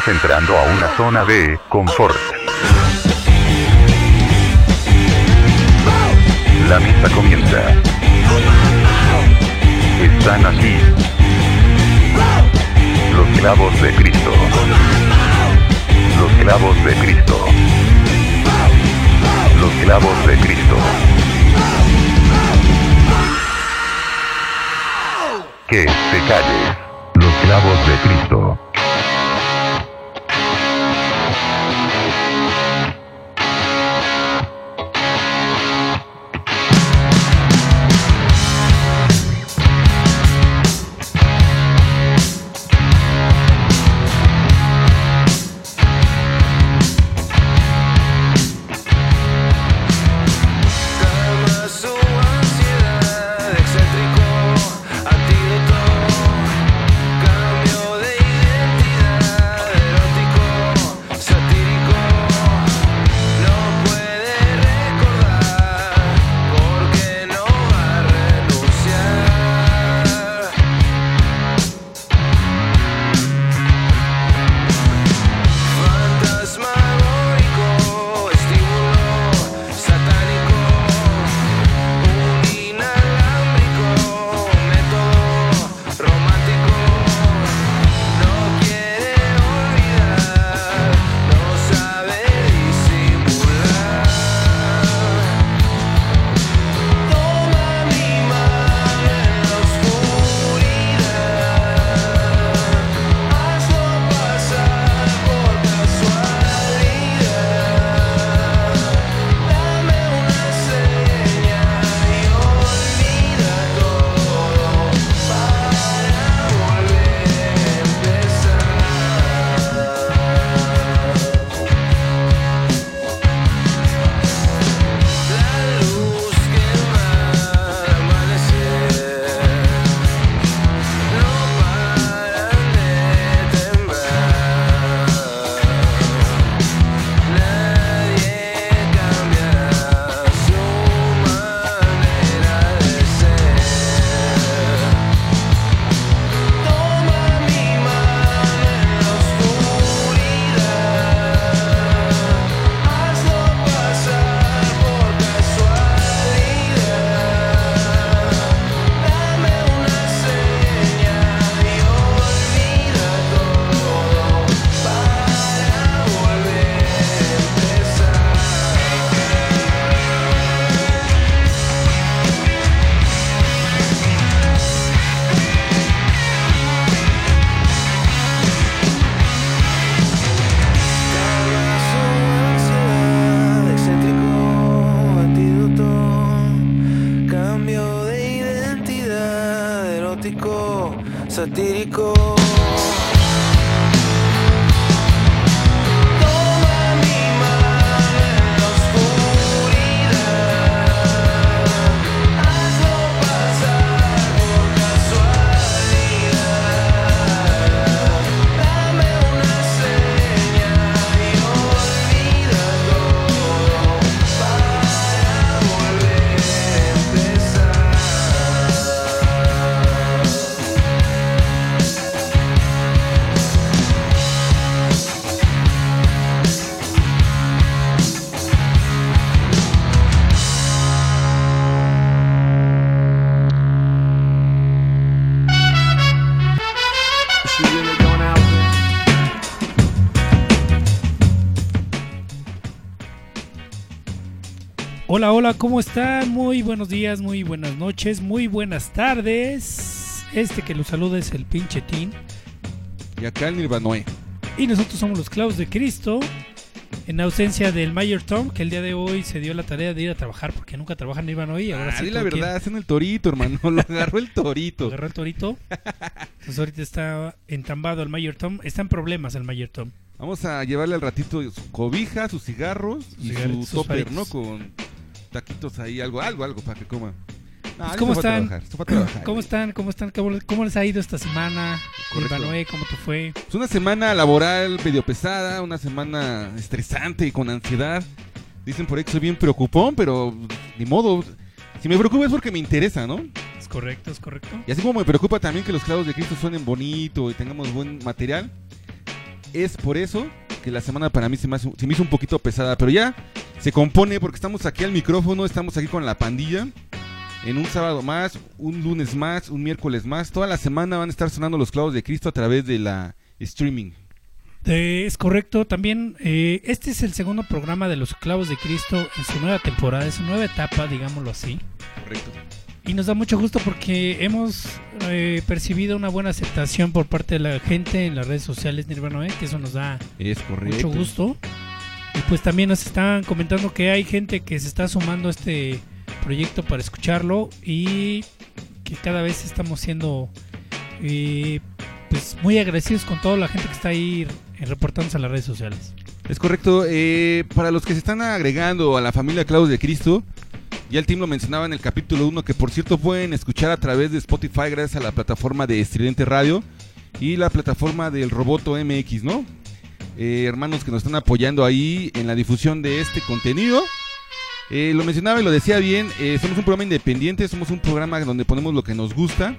Estamos entrando a una zona de confort. La misa comienza. Están aquí. Los clavos de Cristo. Los clavos de Cristo. Los clavos de Cristo. Que te calles. Los clavos de Cristo. Hola, hola, ¿cómo están? Muy buenos días, muy buenas noches, muy buenas tardes. Este que los saluda es el pinche Tin. Y acá el Nirvanoe. Y nosotros somos los clavos de Cristo. En ausencia del Mayor Tom, que el día de hoy se dio la tarea de ir a trabajar porque nunca trabaja en Nirvana y ahora Ah, sí. la verdad, es en el torito, hermano. Lo agarró el torito. Agarró el torito. Entonces ahorita está entambado el Mayor Tom. Está en problemas el Mayor Tom. Vamos a llevarle al ratito su cobija, sus cigarros y su topper. ¿no? Con taquitos ahí, algo, algo, algo para que coma. No, Pues, ¿Cómo están? trabajar, trabajar, ¿Cómo están? ¿Cómo están? ¿Cómo, cómo les ha ido esta semana? Ivanoe, ¿cómo te fue? Es una semana laboral medio pesada, una semana estresante y con ansiedad. Dicen por ahí que soy bien preocupón, pero ni modo. Si me preocupa es porque me interesa, ¿no? Es correcto, es correcto. Y así como me preocupa también que los clavos de Cristo suenen bonito y tengamos buen material, es por eso que la semana para mí se me, hace- se me hizo un poquito pesada, pero ya se compone porque estamos aquí al micrófono, estamos aquí con la pandilla. En un sábado más, un lunes más, un miércoles más. Toda la semana van a estar sonando los clavos de Cristo a través de la streaming. Eh, es correcto, también eh, este es el segundo programa de los clavos de Cristo en su nueva temporada, en su nueva etapa, digámoslo así. Correcto. Y nos da mucho gusto porque hemos eh, percibido una buena aceptación por parte de la gente en las redes sociales Nirvana, ¿eh? que eso nos da Es mucho gusto. Y pues también nos están comentando que hay gente que se está sumando a este proyecto para escucharlo y que cada vez estamos siendo eh, pues muy agradecidos con toda la gente que está ahí reportándose a las redes sociales. Es correcto. eh, para los que se están agregando a la familia Clavos de Cristo, ya el team lo mencionaba en el capítulo 1, que por cierto pueden escuchar a través de Spotify gracias a la plataforma de Estridente Radio y la plataforma del Roboto MX, ¿no? Eh, hermanos que nos están apoyando ahí en la difusión de este contenido. Eh, lo mencionaba y lo decía bien, eh, somos un programa independiente, somos un programa donde ponemos lo que nos gusta,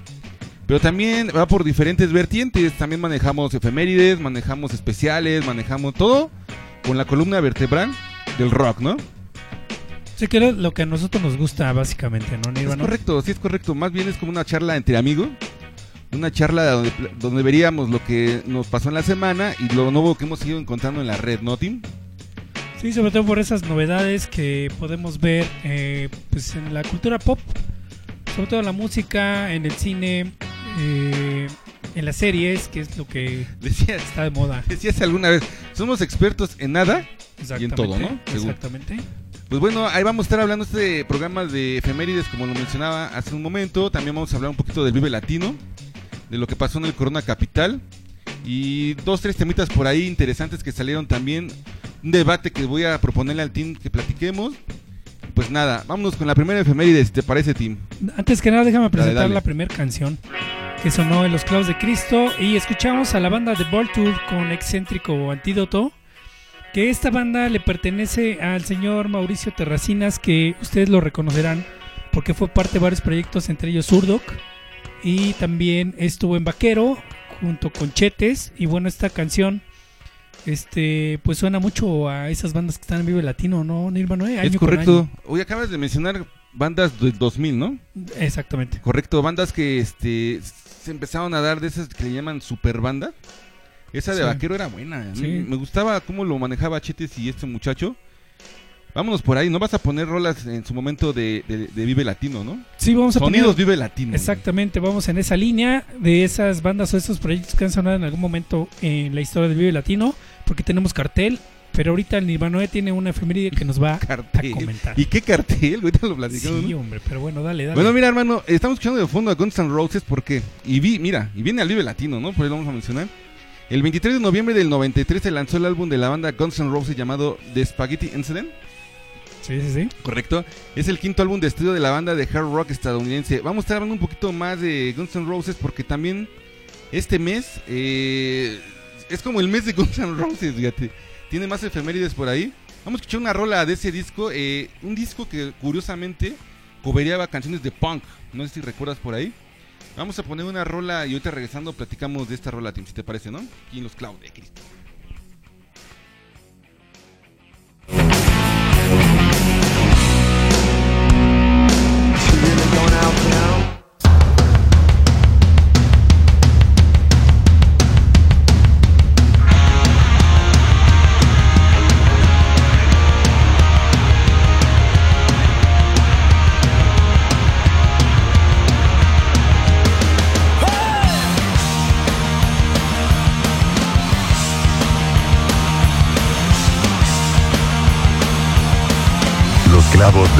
pero también va por diferentes vertientes, también manejamos efemérides, manejamos especiales, manejamos todo con la columna vertebral del rock, ¿no? Sí, que es lo que a nosotros nos gusta básicamente, ¿no, Es Nirvana? correcto, sí es correcto, más bien es como una charla entre amigos, una charla donde, donde veríamos lo que nos pasó en la semana y lo nuevo que hemos ido encontrando en la red, ¿no, Tim? Sí, sobre todo por esas novedades que podemos ver eh, pues en la cultura pop, sobre todo en la música, en el cine, eh, en las series, que es lo que Decías, está de moda. decías alguna vez, somos expertos en nada Exactamente. todo, ¿no? Según. Exactamente. Pues bueno, ahí vamos a estar hablando este programa de efemérides, como lo mencionaba hace un momento. También vamos a hablar un poquito del Vive Latino, de lo que pasó en el Corona Capital. Y dos, tres temitas por ahí interesantes que salieron también. Un debate que voy a proponerle al team que platiquemos. Pues nada, vámonos con la primera efeméride, si te parece, Tim. Antes que nada, déjame presentar dale. la primera canción que sonó en Los Clavos de Cristo y escuchamos a la banda de Tour con Excéntrico Antídoto. Que esta banda le pertenece al señor Mauricio Terracinas, que ustedes lo reconocerán porque fue parte de varios proyectos, entre ellos Surdoc. Y también estuvo en Vaquero junto con Chetes. Y bueno, esta canción este pues suena mucho a esas bandas que están en Vive Latino, ¿no, Nirvana? Eh, es correcto. Hoy acabas de mencionar bandas del 2000, ¿no? Exactamente. Correcto, bandas que este se empezaron a dar de esas que le llaman super banda. Esa de Sí. vaquero era buena. Sí. Me gustaba cómo lo manejaba Chetes y este muchacho. Vámonos por ahí, no vas a poner rolas en su momento de, de- de Vive Latino, ¿no? Sí, vamos a Sonidos poner... Vive Latino. Exactamente, vamos en esa línea de esas bandas o esos proyectos que han sonado en algún momento en la historia del Vive Latino, porque tenemos cartel, pero ahorita el Nirvanoe tiene una efeméride que nos va a comentar. ¿Y qué cartel? Ahorita lo platicamos. Sí, ¿no? hombre, pero bueno, dale, dale. Bueno, mira, hermano, estamos escuchando de fondo a Guns N' Roses porque, y vi, mira, y viene al Vive Latino, ¿no? Por ahí lo vamos a mencionar. El 23 de noviembre del 93 se lanzó el álbum de la banda Guns N' Roses llamado The Spaghetti Incident. sí, sí, sí. Correcto. Es el quinto álbum de estudio de la banda de hard rock estadounidense. Vamos a estar hablando un poquito más de Guns N' Roses porque también este mes eh, es como el mes de Guns N' Roses, fíjate. Tiene más efemérides por ahí. Vamos a escuchar una rola de ese disco. eh, un disco que curiosamente cobereaba canciones de punk. No sé si recuerdas por ahí. Vamos a poner una rola y ahorita regresando platicamos de esta rola, Tim, si te parece, ¿no? Aquí en los clavos de Cristo.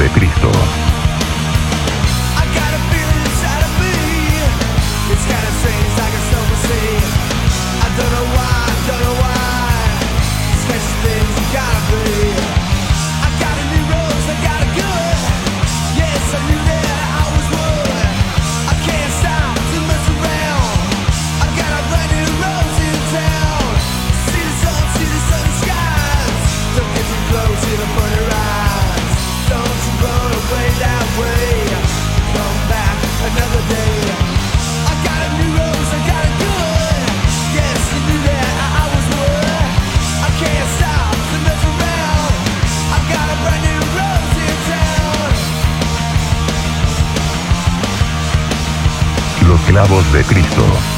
De Cristo. Clavos de Cristo.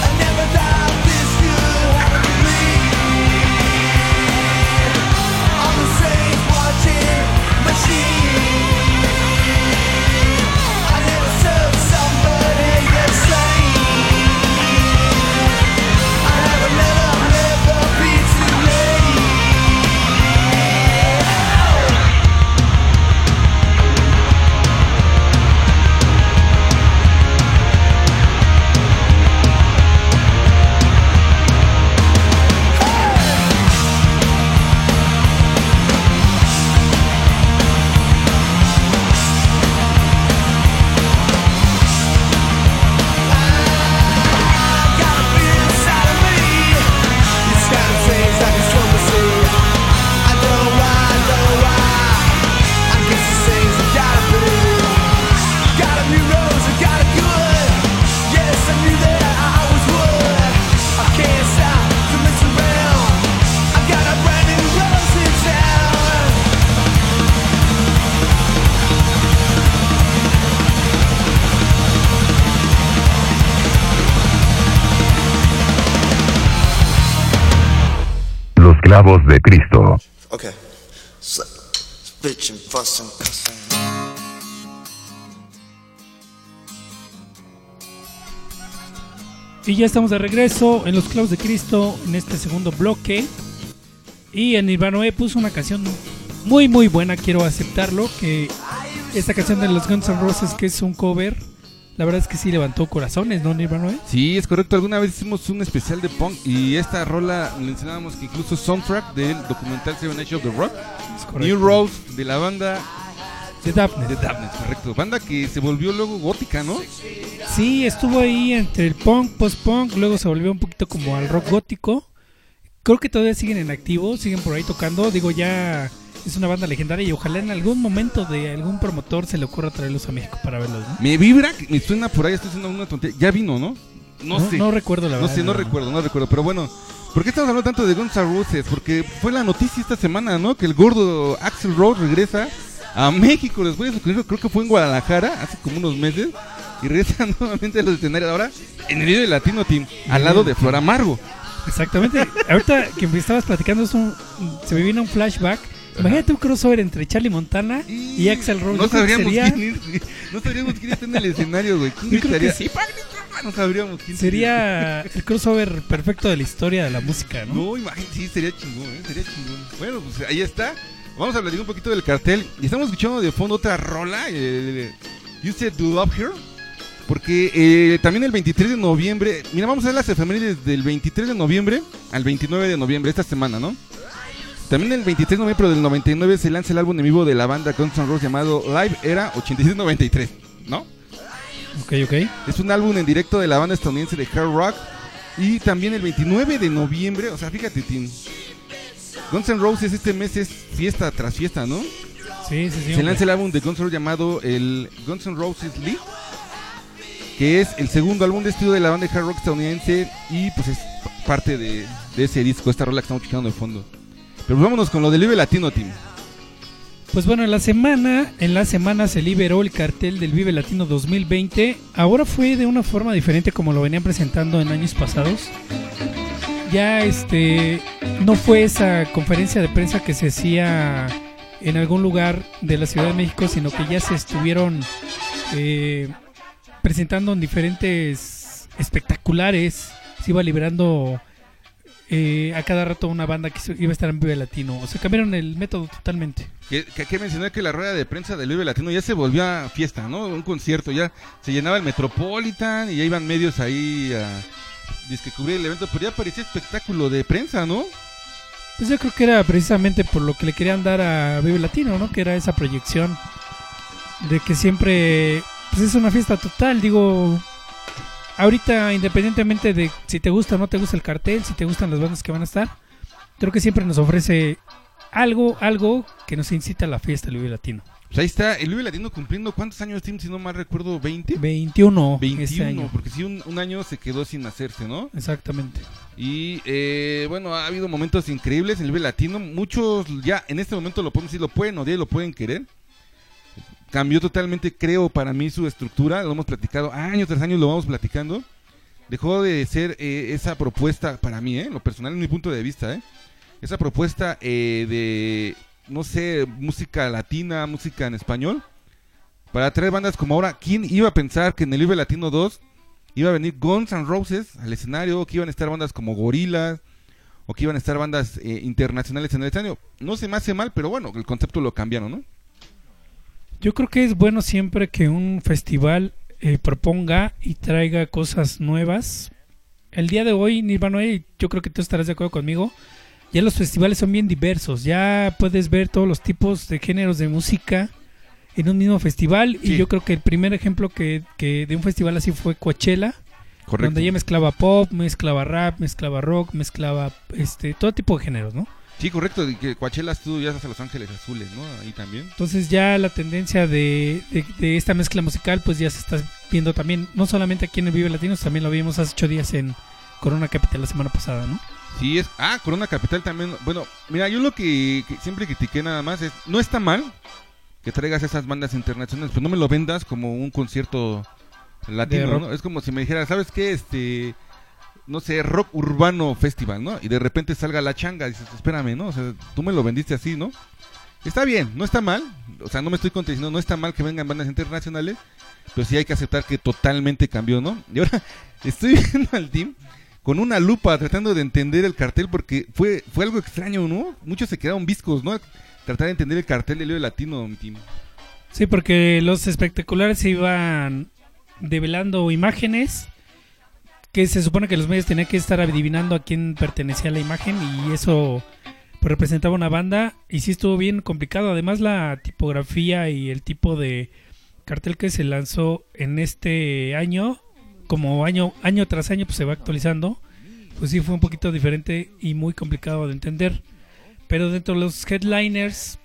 De Cristo. Okay. Y ya estamos de regreso en los clavos de Cristo en este segundo bloque. Y en Nirvanoe puso una canción muy muy buena, quiero aceptarlo, que esta canción de los Guns N' Roses que es un cover, la verdad es que sí levantó corazones, ¿no Nirvanoe? Sí, es correcto. Alguna vez hicimos un especial de punk y esta rola mencionábamos que incluso soundtrack del documental Seven Age of the Rock. New Rose de la banda De Daphne. de Damned, correcto. Banda que se volvió luego gótica, ¿no? Sí, estuvo ahí entre el punk, post-punk, luego se volvió un poquito como al rock gótico. Creo que todavía siguen en activo, siguen por ahí tocando. Digo, ya es una banda legendaria y ojalá en algún momento de algún promotor se le ocurra traerlos a México para verlos, ¿no? Me vibra, me suena por ahí, estoy haciendo una tontería. Ya vino, ¿no? No, sé. No recuerdo la No verdad. sé, no recuerdo, no recuerdo. Pero bueno, ¿por qué estamos hablando tanto de Guns N' Roses? Porque fue la noticia esta semana, ¿no? Que el gordo Axel Rose regresa a México después de su concierto, creo que fue en Guadalajara, hace como unos meses. Y regresa nuevamente a los escenarios ahora en el Vive Latino Team, al lado de Flor Amargo. Exactamente. Ahorita que me estabas platicando, es un, se me vino un flashback. Imagínate un crossover entre Charlie Montana y, Axel Rose. No sabríamos sería, quién es, No sabríamos quién está en el escenario, güey. ¿Quién Yo creo que sí. No sabríamos quién sería el crossover perfecto de la historia de la música, ¿no? No, imagínate, sí, sería chingón, ¿eh? Sería chingón. Bueno, pues ahí está. Vamos a hablar un poquito del cartel. Y estamos escuchando de fondo otra rola. eh, you Said to Love Her. Porque eh, también el 23 de noviembre. Mira, vamos a ver las efemérides del 23 de noviembre al 29 de noviembre, esta semana, ¿no? También el 23 de noviembre del 99 se lanza el álbum en vivo de la banda Guns N' Roses llamado Live Era 8693, ¿no? Ok, ok. Es un álbum en directo de la banda estadounidense de hard rock. Y también el 29 de noviembre, o sea, fíjate, Tim. Guns N' Roses este mes es fiesta tras fiesta, ¿no? Sí, sí, sí. Se hombre. lanza el álbum de Guns N' Roses llamado el Guns N' Roses League, que es el segundo álbum de estudio de la banda de hard rock estadounidense y pues es parte de, de ese disco, esta rola que estamos escuchando de fondo. Pero vámonos con lo del Vive Latino, Tim. Pues bueno, en la semana, en la semana se liberó el cartel del Vive Latino 2020. Ahora fue de una forma diferente como lo venían presentando en años pasados. Ya este no fue esa conferencia de prensa que se hacía en algún lugar de la Ciudad de México, sino que ya se estuvieron eh, presentando en diferentes espectaculares. Se iba liberando eh, a cada rato una banda que iba a estar en Vive Latino. O sea, cambiaron el método totalmente. Que, que hay que mencionar que la rueda de prensa del Vive Latino ya se volvió a fiesta, ¿no? Un concierto, ya se llenaba el Metropolitan y ya iban medios ahí a disque cubrir el evento, pero ya parecía espectáculo de prensa, ¿no? Pues yo creo que era precisamente por lo que le querían dar a Vive Latino, ¿no? Que era esa proyección de que siempre pues es una fiesta total, digo, ahorita independientemente de si te gusta o no te gusta el cartel, si te gustan las bandas que van a estar, creo que siempre nos ofrece algo, algo que nos incita a la fiesta del Vive Latino. Pues ahí está, el Vive Latino cumpliendo, ¿cuántos años tiene? Si no mal recuerdo, ¿20? 21, 21, este año. porque sí, un, un año se quedó sin hacerse, ¿no? Exactamente. Y eh, bueno, ha habido momentos increíbles en el Vive Latino. Muchos ya en este momento lo podemos decir, lo pueden odiar y lo pueden querer. Cambió totalmente, creo, para mí su estructura. Lo hemos platicado años tras años, lo vamos platicando. dejó de ser eh, esa propuesta para mí, ¿eh? lo personal, en mi punto de vista, ¿eh? esa propuesta eh, de, no sé, música latina, música en español, para traer bandas como ahora. ¿Quién iba a pensar que en el Vive Latino 2 iba a venir Guns N' Roses al escenario, que iban a estar bandas como Gorillaz, o que iban a estar bandas eh, internacionales en el escenario? No se me hace mal, pero bueno, el concepto lo cambiaron, ¿no? Yo creo que es bueno siempre que un festival eh, proponga y traiga cosas nuevas. El día de hoy, Nirvana, y yo creo que tú estarás de acuerdo conmigo. Ya los festivales son bien diversos. Ya puedes ver todos los tipos de géneros de música en un mismo festival. Sí. Y yo creo que el primer ejemplo que, que de un festival así fue Coachella. Donde ya mezclaba pop, mezclaba rap, mezclaba rock, mezclaba este todo tipo de géneros, ¿no? Sí, correcto, y que Coachella estuvo ya hasta Los Ángeles Azules, ¿no? Ahí también. Entonces ya la tendencia de, de- de esta mezcla musical pues ya se está viendo también, no solamente aquí en el Vive Latinos, también lo vimos hace ocho días en Corona Capital la semana pasada, ¿no? Sí, es. Ah, Corona Capital también. Bueno, mira, yo lo que, que siempre critiqué nada más es. No está mal que traigas esas bandas internacionales, pero no me lo vendas como un concierto De latino. ¿no? Es como si me dijera, ¿sabes qué? Este. No sé, Rock Urbano Festival, ¿no? Y de repente salga la changa. Dices, espérame, ¿no? O sea, tú me lo vendiste así, ¿no? Está bien, no está mal. O sea, no me estoy contradiciendo, no está mal que vengan bandas internacionales. Pero sí hay que aceptar que totalmente cambió, ¿no? Y ahora estoy viendo al team con una lupa tratando de entender el cartel porque fue, fue algo extraño, ¿no? Muchos se quedaron viscos, ¿no? Tratar de entender el cartel del Lío Latino, mi team. Sí, porque los espectaculares se iban develando imágenes que se supone que los medios tenían que estar adivinando a quién pertenecía la imagen y eso pues, representaba una banda y sí estuvo bien complicado. Además la tipografía y el tipo de cartel que se lanzó en este año, como año año tras año pues se va actualizando, pues sí fue un poquito diferente y muy complicado de entender. Pero dentro de los headliners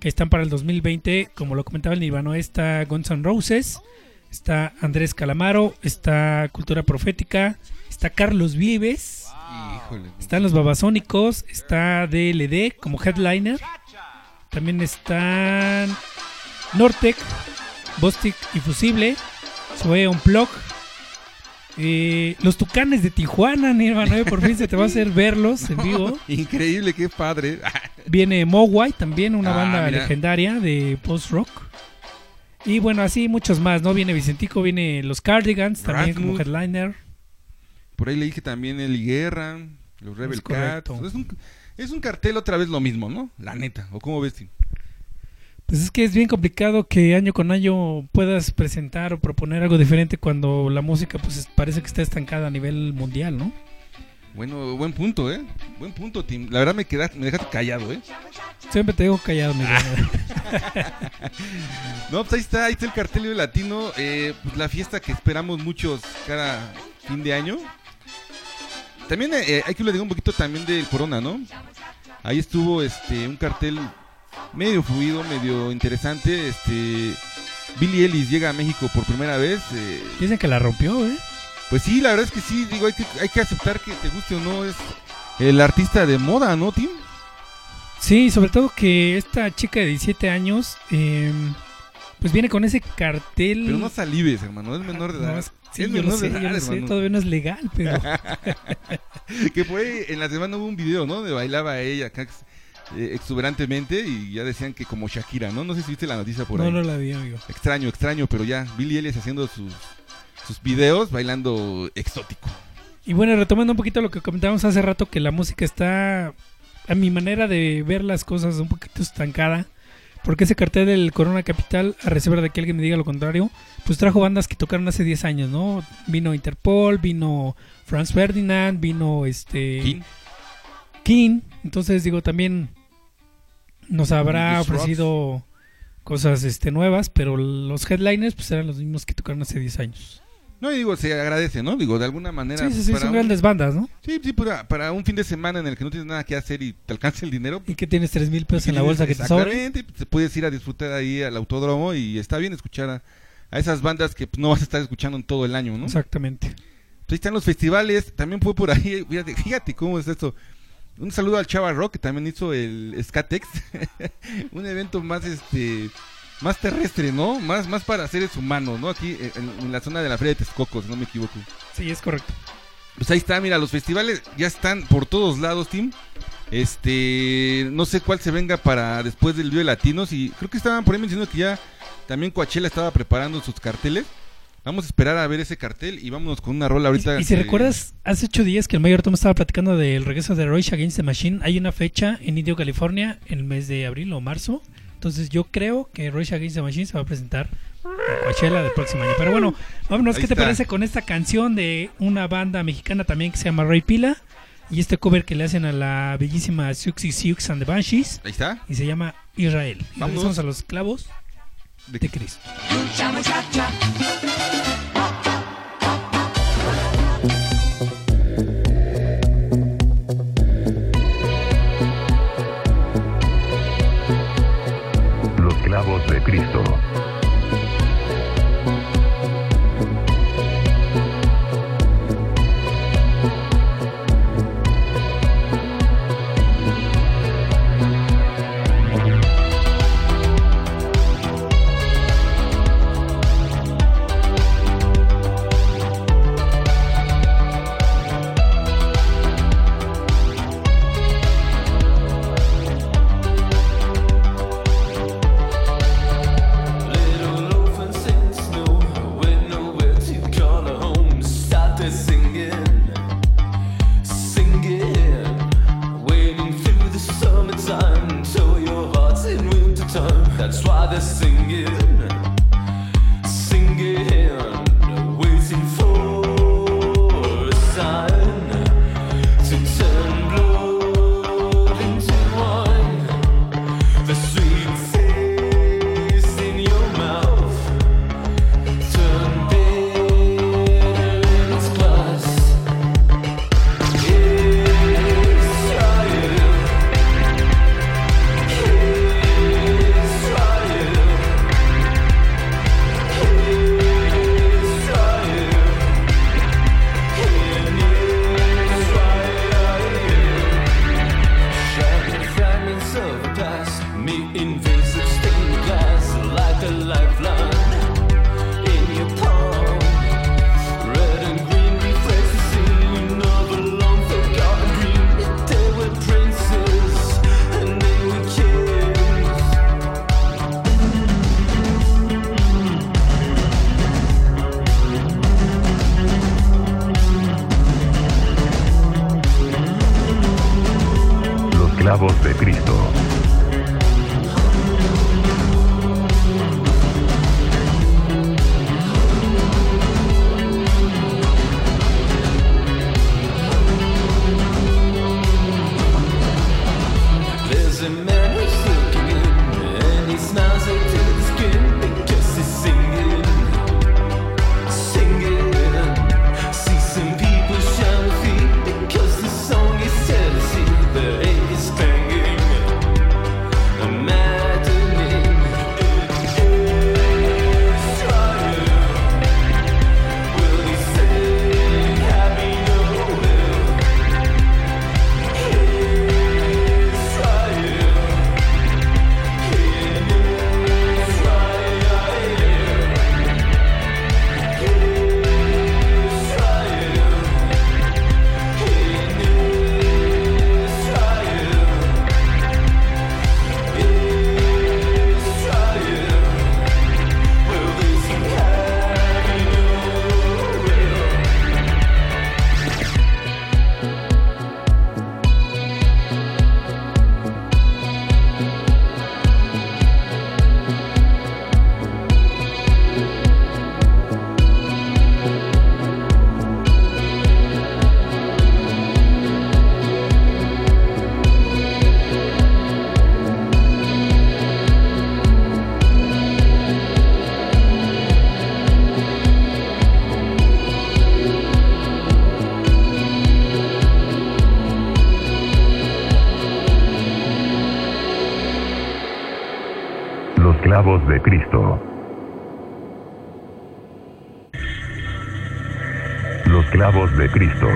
que están para el 2020, como lo comentaba el Nirvana, está Guns N' Roses, está Andrés Calamaro, está Cultura Profética, está Carlos Vives, Híjole. están los Babasónicos, está DLD como headliner, también están Nortec, Bostic y Fusible, Zoe Unplug, eh, los Tucanes de Tijuana, Nirvana, por fin se te va a hacer verlos en vivo. Increíble, qué padre. Viene Mogwai, también una Ah, banda mira. legendaria de post-rock. Y bueno, así muchos más, ¿no? Viene Vicentico, viene los Cardigans también como headliner. Por ahí le dije también el Guerra, los Rebel Es Cats. Es un, es un cartel otra vez lo mismo, ¿no? La neta. ¿O cómo ves, Tim? Pues es que es bien complicado que año con año puedas presentar o proponer algo diferente cuando la música pues es- parece que está estancada a nivel mundial, ¿no? Bueno, buen punto, ¿eh? Buen punto, Tim. La verdad me, quedaste, me dejaste callado, ¿eh? Siempre te dejo callado, mi Ah. No, pues ahí está, ahí está el cartel Lío latino. eh, pues la fiesta que esperamos muchos cada fin de año. También eh, hay que hablar un poquito también del Corona, ¿no? Ahí estuvo este un cartel medio fluido, medio interesante. Este Billy Ellis llega a México por primera vez. eh, Dicen que la rompió, ¿eh? Pues sí, la verdad es que sí, digo, hay que, hay que aceptar que te guste o no, es el artista de moda, ¿no, Tim? Sí, sobre todo que esta chica de 17 años, eh, pues viene con ese cartel. Pero no salives, hermano, es menor de edad. No, es- sí, es yo lo menor sé, de yo edad, lo sé, hermano. todavía no es legal, pero que fue en la semana hubo un video, ¿no? De bailaba ella acá eh, exuberantemente y ya decían que como Shakira, ¿no? No sé si viste la noticia por no, ahí. no la vi, amigo. Extraño, extraño, pero ya Billy Ellis haciendo sus sus videos bailando exótico. Y bueno, retomando un poquito lo que comentábamos hace rato, que la música está, a mi manera de ver las cosas, un poquito estancada. Porque ese cartel del Corona Capital, a reserva de que alguien me diga lo contrario, pues trajo bandas que tocaron hace 10 años, ¿no? Vino Interpol, vino Franz Ferdinand, vino este King. King. Entonces, digo, también nos habrá ofrecido cosas este nuevas, pero los headliners pues eran los mismos que tocaron hace 10 años. No, y digo, se agradece, ¿no? Digo, de alguna manera. Sí, sí, sí, para son un- grandes bandas, ¿no? Sí, sí, para, para un fin de semana en el que no tienes nada que hacer y te alcanza el dinero. Y que tienes 3 mil pesos en la bolsa que te sobre. Exactamente, te puedes ir a disfrutar ahí al autódromo y está bien escuchar a, a esas bandas que pues, no vas a estar escuchando en todo el año, ¿no? Exactamente. Pues ahí están los festivales, también fue por ahí, fíjate, fíjate cómo es esto. Un saludo al Chava Rock que también hizo el Skatex, un evento más este más terrestre, ¿no? Más, más para seres humanos, ¿no? Aquí eh, en, en la zona de la Feria de Texcoco, si no me equivoco. Sí, es correcto. Pues ahí está, mira, los festivales ya están por todos lados, Tim. Este, no sé cuál se venga para después del Día de Latinos y creo que estaban por ahí mencionando que ya también Coachella estaba preparando sus carteles. Vamos a esperar a ver ese cartel y vámonos con una rola ahorita. Y, y si que- recuerdas, hace ocho días que el Mayor Tom estaba platicando del regreso de Royce Against the Machine, hay una fecha en Indio, California, en el mes de abril o marzo. Entonces yo creo que Royce Against the Machine se va a presentar en Coachella del próximo año. Pero bueno, vámonos, Ahí ¿qué te está. parece con esta canción de una banda mexicana también que se llama Ray Pila? Y este cover que le hacen a la bellísima Suxy Sux and the Banshees Ahí está. y se llama Israel. Regresamos a los clavos De- de Cristo. Cristo. Los clavos de Cristo.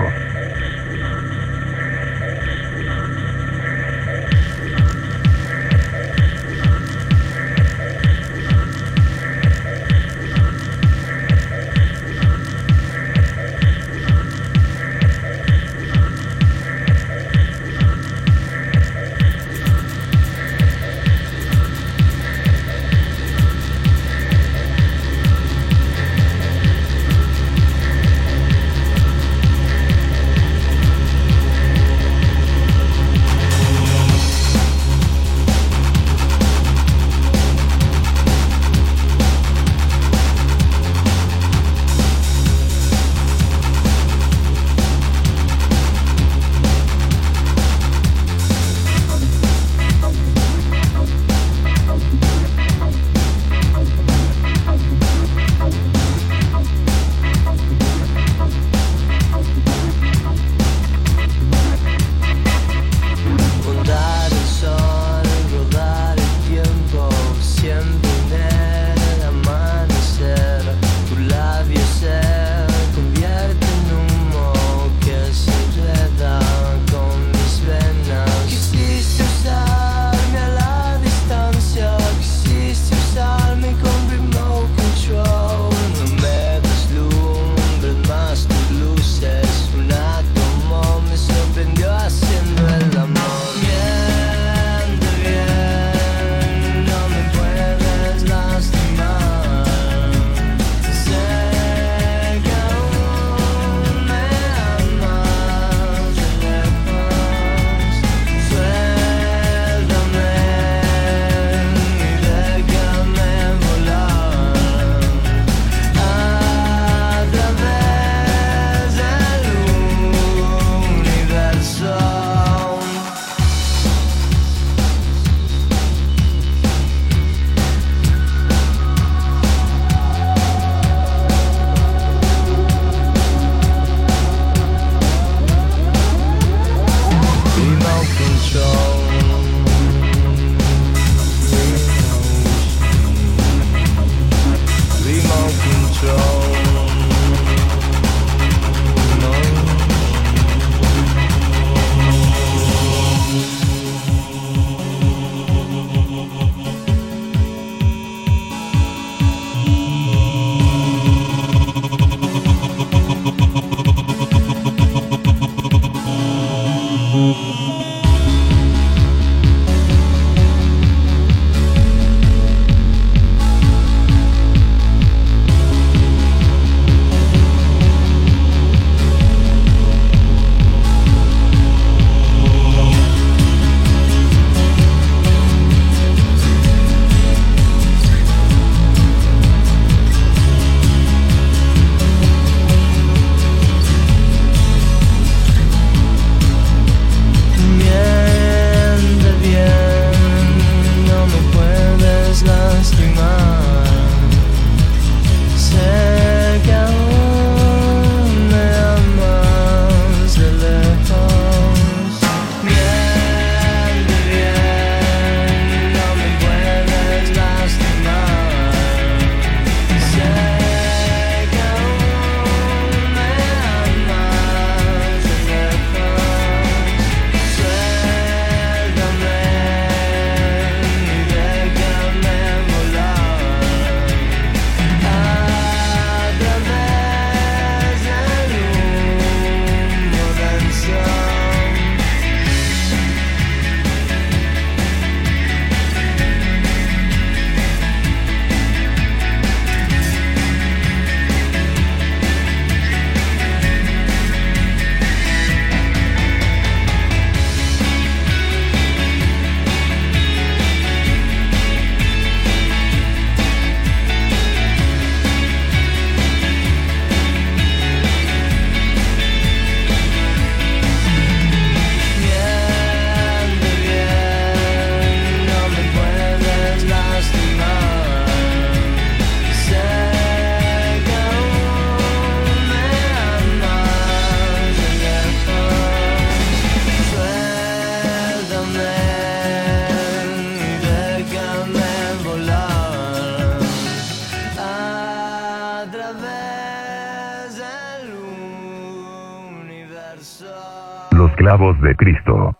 Los clavos de Cristo.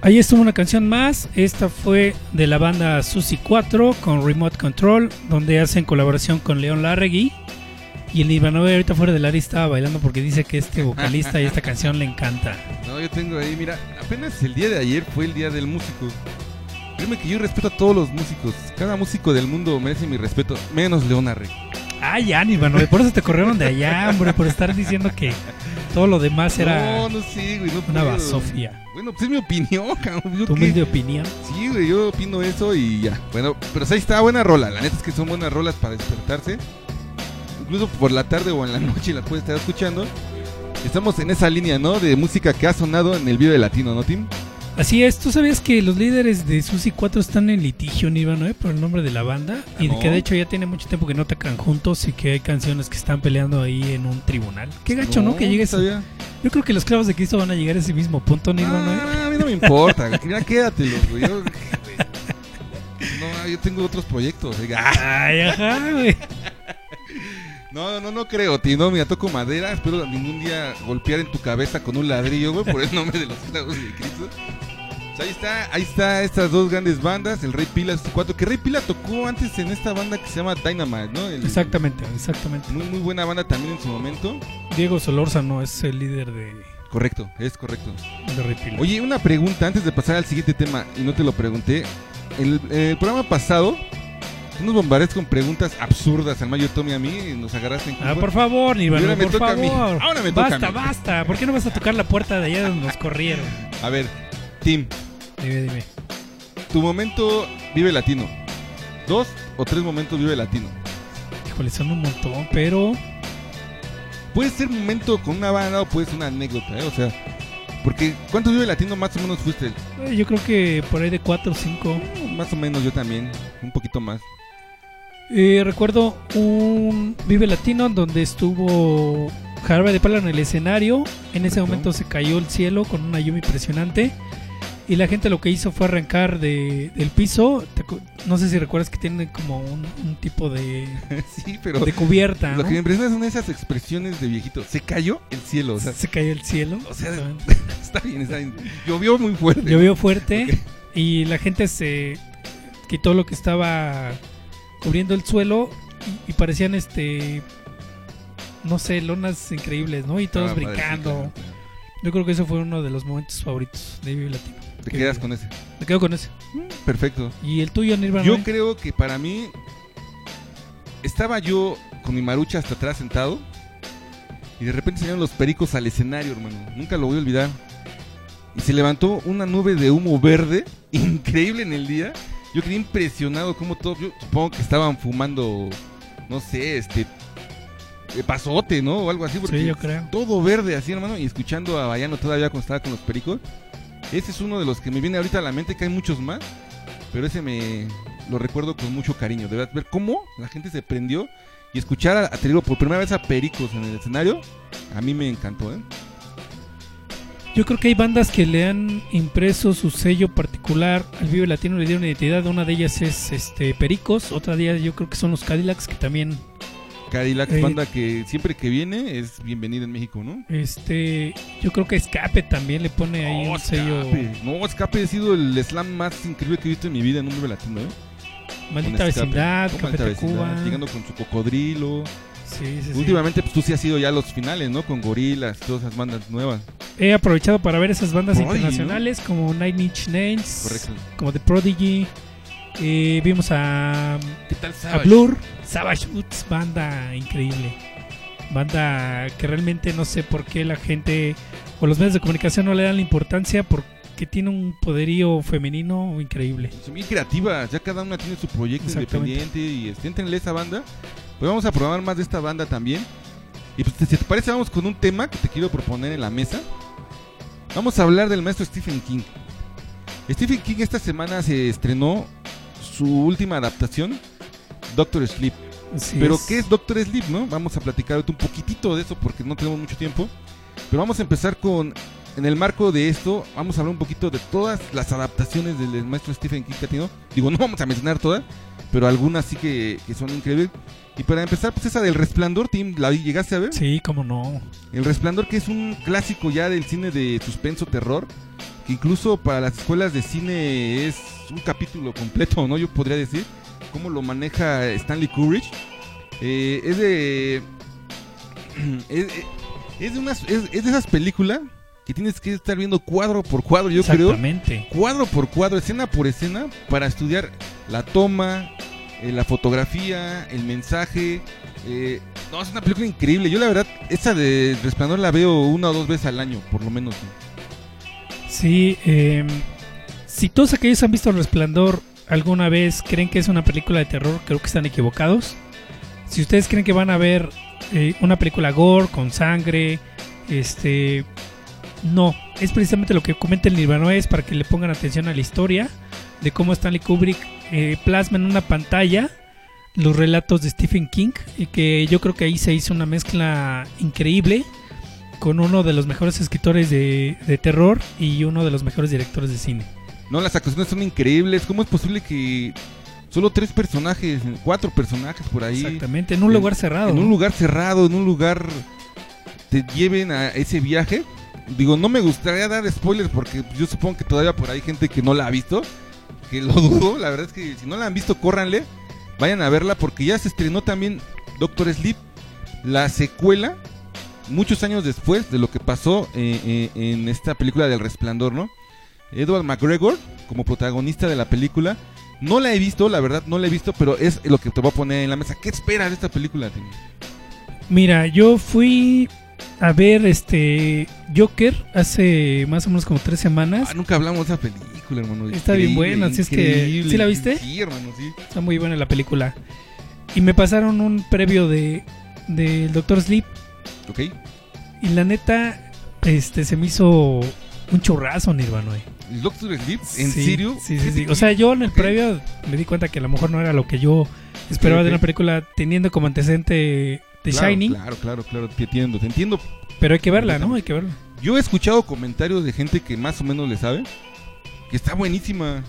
Ahí estuvo una canción más. Esta fue de la banda Susi 4 con Remote Control, donde hacen colaboración con León Larregui. Y el Ivanove ahorita fuera del área estaba bailando porque dice que este vocalista y esta canción le encanta. No, yo tengo ahí, mira, apenas el día de ayer fue el día del músico. Créeme que yo respeto a todos los músicos. Cada músico del mundo merece mi respeto, menos León Arre. Ah, ya, Ivanove, por eso te corrieron de allá, hombre, por estar diciendo que todo lo demás era No, no sé, güey, no una puedo. basofia. Bueno, pues es mi opinión, cabrón. Tu humilde opinión. Sí, güey, yo opino eso y ya. Bueno, pero ahí está buena rola. La neta es que son buenas rolas para despertarse. Incluso por la tarde o en la noche las puedes estar escuchando. Estamos en esa línea, ¿no? De música que ha sonado en el video de latino, ¿no, Tim? Así es, ¿tú sabías que los líderes de Susi 4 están en litigio, Ivanove, por el nombre de la banda? Y no. que de hecho ya tiene mucho tiempo que no tocan juntos y que hay canciones que están peleando ahí en un tribunal. Qué gacho, ¿no? Que llegues sabía. Yo creo que los clavos de Cristo van a llegar a ese mismo punto, ¿no, Ivanove? Ah, a mí no me importa. Mira, quédatelos, güey. Yo. No, yo tengo otros proyectos. oiga. Ay, ajá, güey. No, no, no creo, tío. No, mira, toco madera. Espero ningún día golpear en tu cabeza con un ladrillo, güey, por el nombre de los clavos de Cristo. Pues ahí está, ahí está estas dos grandes bandas, el Rey Pila, estos cuatro, que Rey Pila tocó antes en esta banda que se llama Dynamite, ¿no? El- Exactamente, exactamente. Muy, muy buena banda también en su momento. Diego Solórzano es el líder de, Correcto, es correcto. de Repila. Oye, una pregunta antes de pasar al siguiente tema, y no te lo pregunté. El, programa pasado, tú nos bombardeas con preguntas absurdas al Mayo Tommy a mí, y nos agarraste en Ah, por favor, Y ahora me por toca a mí. favor. Ahora me toca a basta, mí. basta. ¿Por qué no vas a tocar la puerta de allá donde nos corrieron? A ver, Tim, Dime, dime. tu momento vive latino. ¿Dos o tres momentos vive latino? Híjole, son un montón, pero Puede ser momento con una banda o puede ser una anécdota, ¿eh? O sea, porque ¿cuántos vive latino más o menos fuiste? eh, yo creo que por ahí de 4 o 5. Más o menos yo también, un poquito más. Eh, recuerdo un Vive Latino donde estuvo Jarabe de Palo en el escenario. En ese momento se cayó el cielo con una lluvia impresionante. Y la gente lo que hizo fue arrancar de, del piso. No sé si recuerdas que tienen como un, un tipo de, sí, pero de cubierta. lo ¿no? que me impresiona son esas expresiones de viejito. Se cayó el cielo, o sea, se cayó el cielo. o sea, está bien, está bien. Llovió muy fuerte. Llovió fuerte y la gente se quitó lo que estaba cubriendo el suelo y, y parecían este no sé, lonas increíbles, ¿no? Y todos Ah, sí, brincando. claro. Yo creo que ese fue uno de los momentos favoritos de Vive Latino. Te quedas con ese. Me quedo con ese. Perfecto. ¿Y el tuyo, Nirvana? Yo creo que para mí estaba yo con mi marucha hasta atrás sentado y de repente salieron los pericos al escenario, hermano. Nunca lo voy a olvidar. Y se levantó una nube de humo verde increíble en el día. Yo quedé impresionado como todos, yo supongo que estaban fumando, no sé, este pasote, ¿no? O algo así porque Sí, yo creo. todo verde así, hermano, y escuchando a Bayano todavía cuando estaba con los pericos. Ese es uno de los que me viene ahorita a la mente, que hay muchos más, pero ese me lo recuerdo con mucho cariño. De verdad, ver cómo la gente se prendió y escuchar, a, te digo, por primera vez a Pericos en el escenario, a mí me encantó, ¿eh? Yo creo que hay bandas que le han impreso su sello particular al Vive Latino, le dieron identidad. Una de ellas es este Pericos, otra de ellas yo creo que son los Cadillacs, que también Cadillac, Eh, banda que siempre que viene es bienvenida en México, ¿no? Este, yo creo que Escape también le pone ahí Oh, un sello. Escape. No, Escape ha sido el slam más increíble que he visto en mi vida en un Vive latino, ¿eh? Maldita vecindad, Con Café Tacuba. Vecindad, Llegando con su cocodrilo. Sí, sí, sí. Últimamente, pues tú sí has ido ya a los finales, ¿no? Con gorilas, todas esas bandas nuevas. He aprovechado para ver esas bandas internacionales como Nine Inch Nails, Correcto. como The Prodigy. Eh, vimos a, ¿Qué tal a Blur, Savage Roots, banda increíble. Banda que realmente no sé por qué la gente o los medios de comunicación no le dan la importancia porque tiene un poderío femenino increíble. Son bien creativas, ya cada una tiene su proyecto independiente y este, éntrenle a esa banda. Pues vamos a probar más de esta banda también. Y pues, si te parece, vamos con un tema que te quiero proponer en la mesa. Vamos a hablar del maestro Stephen King. Stephen King esta semana se estrenó su última adaptación, Doctor Sleep. Así Pero es. ¿qué es Doctor Sleep, no? Vamos a platicar un poquitito de eso porque no tenemos mucho tiempo. Pero vamos a empezar con en el marco de esto, vamos a hablar un poquito de todas las adaptaciones del maestro Stephen King que tenido. Digo, no vamos a mencionar todas, pero algunas sí que, que son increíbles. Y para empezar, pues esa del Resplandor, Tim, ¿la llegaste a ver? Sí, cómo no. El Resplandor, que es un clásico ya del cine de suspenso terror, que incluso para las escuelas de cine es un capítulo completo, ¿no? Yo podría decir, cómo lo maneja Stanley Kubrick. Eh, es de. Es, es de unas, es, es de esas películas que tienes que estar viendo cuadro por cuadro, yo creo. Exactamente. Cuadro por cuadro, escena por escena, para estudiar la toma, eh, la fotografía, el mensaje. eh, no, es una película increíble. Yo, la verdad, esa de Resplandor la veo una o dos veces al año, por lo menos. Sí, eh, si todos aquellos han visto Resplandor alguna vez creen que es una película de terror, creo que están equivocados. Si ustedes creen que van a ver eh, una película gore, con sangre, este... No, es precisamente lo que comenta el Nirvana es para que le pongan atención a la historia de cómo Stanley Kubrick eh, plasma en una pantalla los relatos de Stephen King y que yo creo que ahí se hizo una mezcla increíble con uno de los mejores escritores de, de terror y uno de los mejores directores de cine. No, las actuaciones son increíbles. ¿Cómo es posible que solo tres personajes, cuatro personajes por ahí, Exactamente, en un lugar cerrado. en un lugar cerrado, en un lugar, te lleven a ese viaje? Digo, no me gustaría dar spoilers porque yo supongo que todavía por ahí hay gente que no la ha visto, que lo dudo. La verdad es que si no la han visto, córranle, vayan a verla porque ya se estrenó también Doctor Sleep, la secuela, muchos años después de lo que pasó eh, eh, en esta película del Resplandor, ¿no? Edward McGregor como protagonista de la película. No la he visto, la verdad no la he visto, pero es lo que te voy a poner en la mesa. ¿Qué esperas de esta película? Tim? Mira, yo fui a ver este Joker hace más o menos como tres semanas. Ah, nunca hablamos de esa película, hermano. Está bien buena, así es que-. ¿sí la viste? Sí, hermano, sí. Está muy buena la película. Y me pasaron un previo de del Doctor Sleep Ok. y la neta este se me hizo un churrazo Nirvana. eh. ¿El Doctor Sleep? ¿En Sí, serio? Sí, sí, sí. O sea, yo en el Ok. previo me di cuenta que a lo mejor no era lo que yo esperaba Ok, de una película teniendo como antecedente The Claro, Shining, Claro, claro, claro, te entiendo, te entiendo. pero hay que verla, ¿no? Hay que verla. Yo he escuchado comentarios de gente que más o menos le sabe, que está buenísima,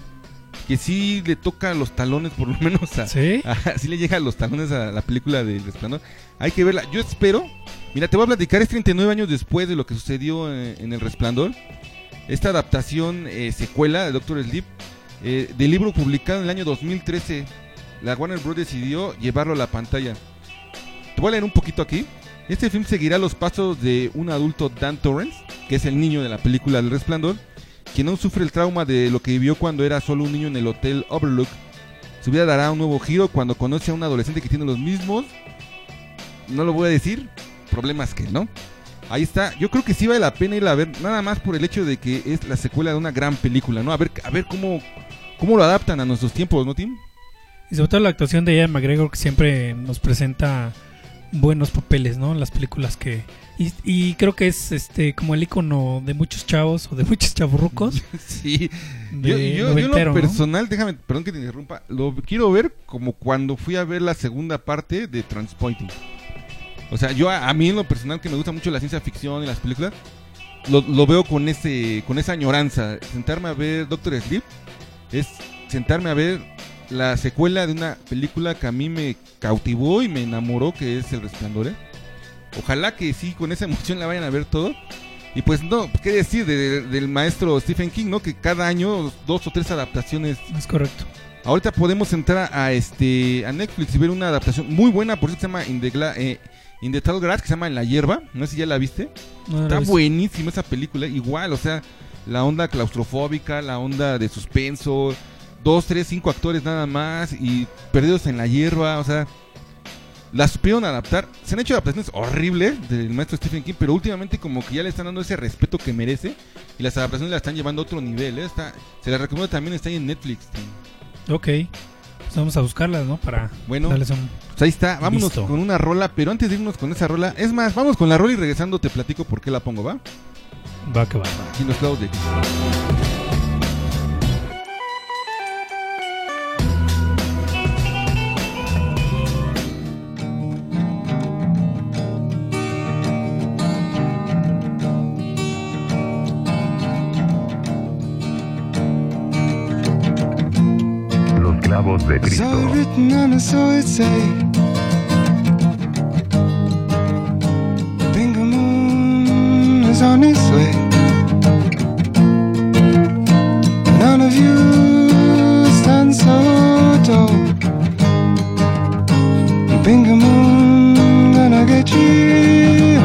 que sí le toca los talones por lo menos a, ¿Sí? Así le llega a los talones a la película del Resplandor. Hay que verla. Yo espero. Mira, te voy a platicar. Es 39 años después de lo que sucedió eh, en El Resplandor. Esta adaptación eh, secuela de Doctor Sleep eh, del libro publicado en el año 2013. La Warner Bros. decidió llevarlo a la pantalla. Te voy a leer un poquito aquí. Este film seguirá los pasos de un adulto Dan Torrance, que es el niño de la película del Resplandor, quien aún sufre el trauma de lo que vivió cuando era solo un niño en el Hotel Overlook su vida dará un nuevo giro cuando conoce a un adolescente que tiene los mismos, no lo voy a decir, problemas que, ¿no? Ahí está, yo creo que sí vale la pena ir a ver, nada más por el hecho de que es la secuela de una gran película, ¿no? A ver, a ver cómo, cómo lo adaptan a nuestros tiempos, ¿no, Tim? Y sobre todo la actuación de Ian McGregor que siempre nos presenta buenos papeles, ¿no? En las películas que... Y, y creo que es este como el icono de muchos chavos o de muchos chaburrucos. Sí, yo, yo, lo ¿no? personal, déjame, perdón que te interrumpa, lo quiero ver como cuando fui a ver la segunda parte de Transpointing. O sea, yo a, a mí en lo personal que me gusta mucho la ciencia ficción y las películas, lo, lo veo con ese con esa añoranza. Sentarme a ver Doctor Sleep es sentarme a ver la secuela de una película que a mí me cautivó y me enamoró, que es El Resplandor. ¿eh? Ojalá que sí, con esa emoción la vayan a ver todo. Y pues no, qué decir de- del maestro Stephen King, ¿no? Que cada año dos o tres adaptaciones. Es correcto. Ahorita podemos entrar a este a Netflix y ver una adaptación muy buena, por eso se llama In the, Gla- eh, In the Tall Grass, que se llama En la hierba. No sé si ya la viste. No, Está buenísima esa película, igual, o sea, la onda claustrofóbica, la onda de suspenso, dos, tres, cinco actores nada más y perdidos en la hierba, o sea, la supieron adaptar. Se han hecho adaptaciones horribles del maestro Stephen King, pero últimamente como que ya le están dando ese respeto que merece y las adaptaciones la están llevando a otro nivel, ¿eh? Está, se las recomiendo también, está ahí en Netflix. tío. Ok. Pues vamos a buscarlas, ¿no? Para Bueno, darles un... pues ahí está, vámonos con una rola, pero antes de irnos con esa rola, es más, vamos con la rola y regresando te platico por qué la pongo, ¿va? Va que va. Aquí en los is on its way. None of you stand so tall. Bingo Moon gonna get you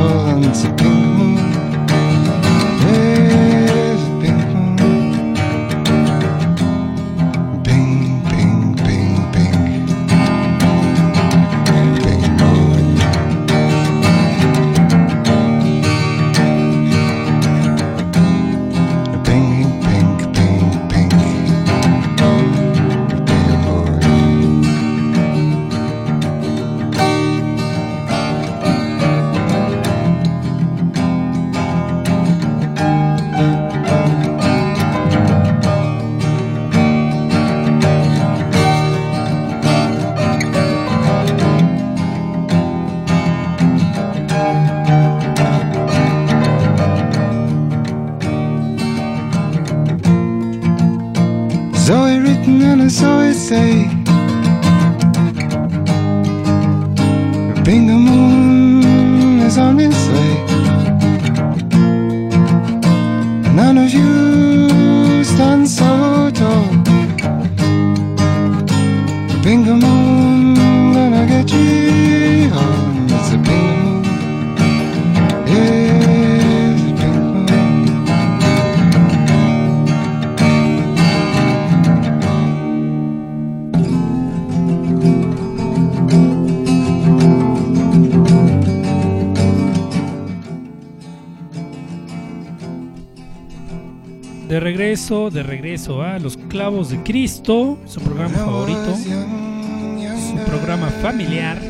de regreso a Los Clavos de Cristo, su programa favorito, su programa familiar,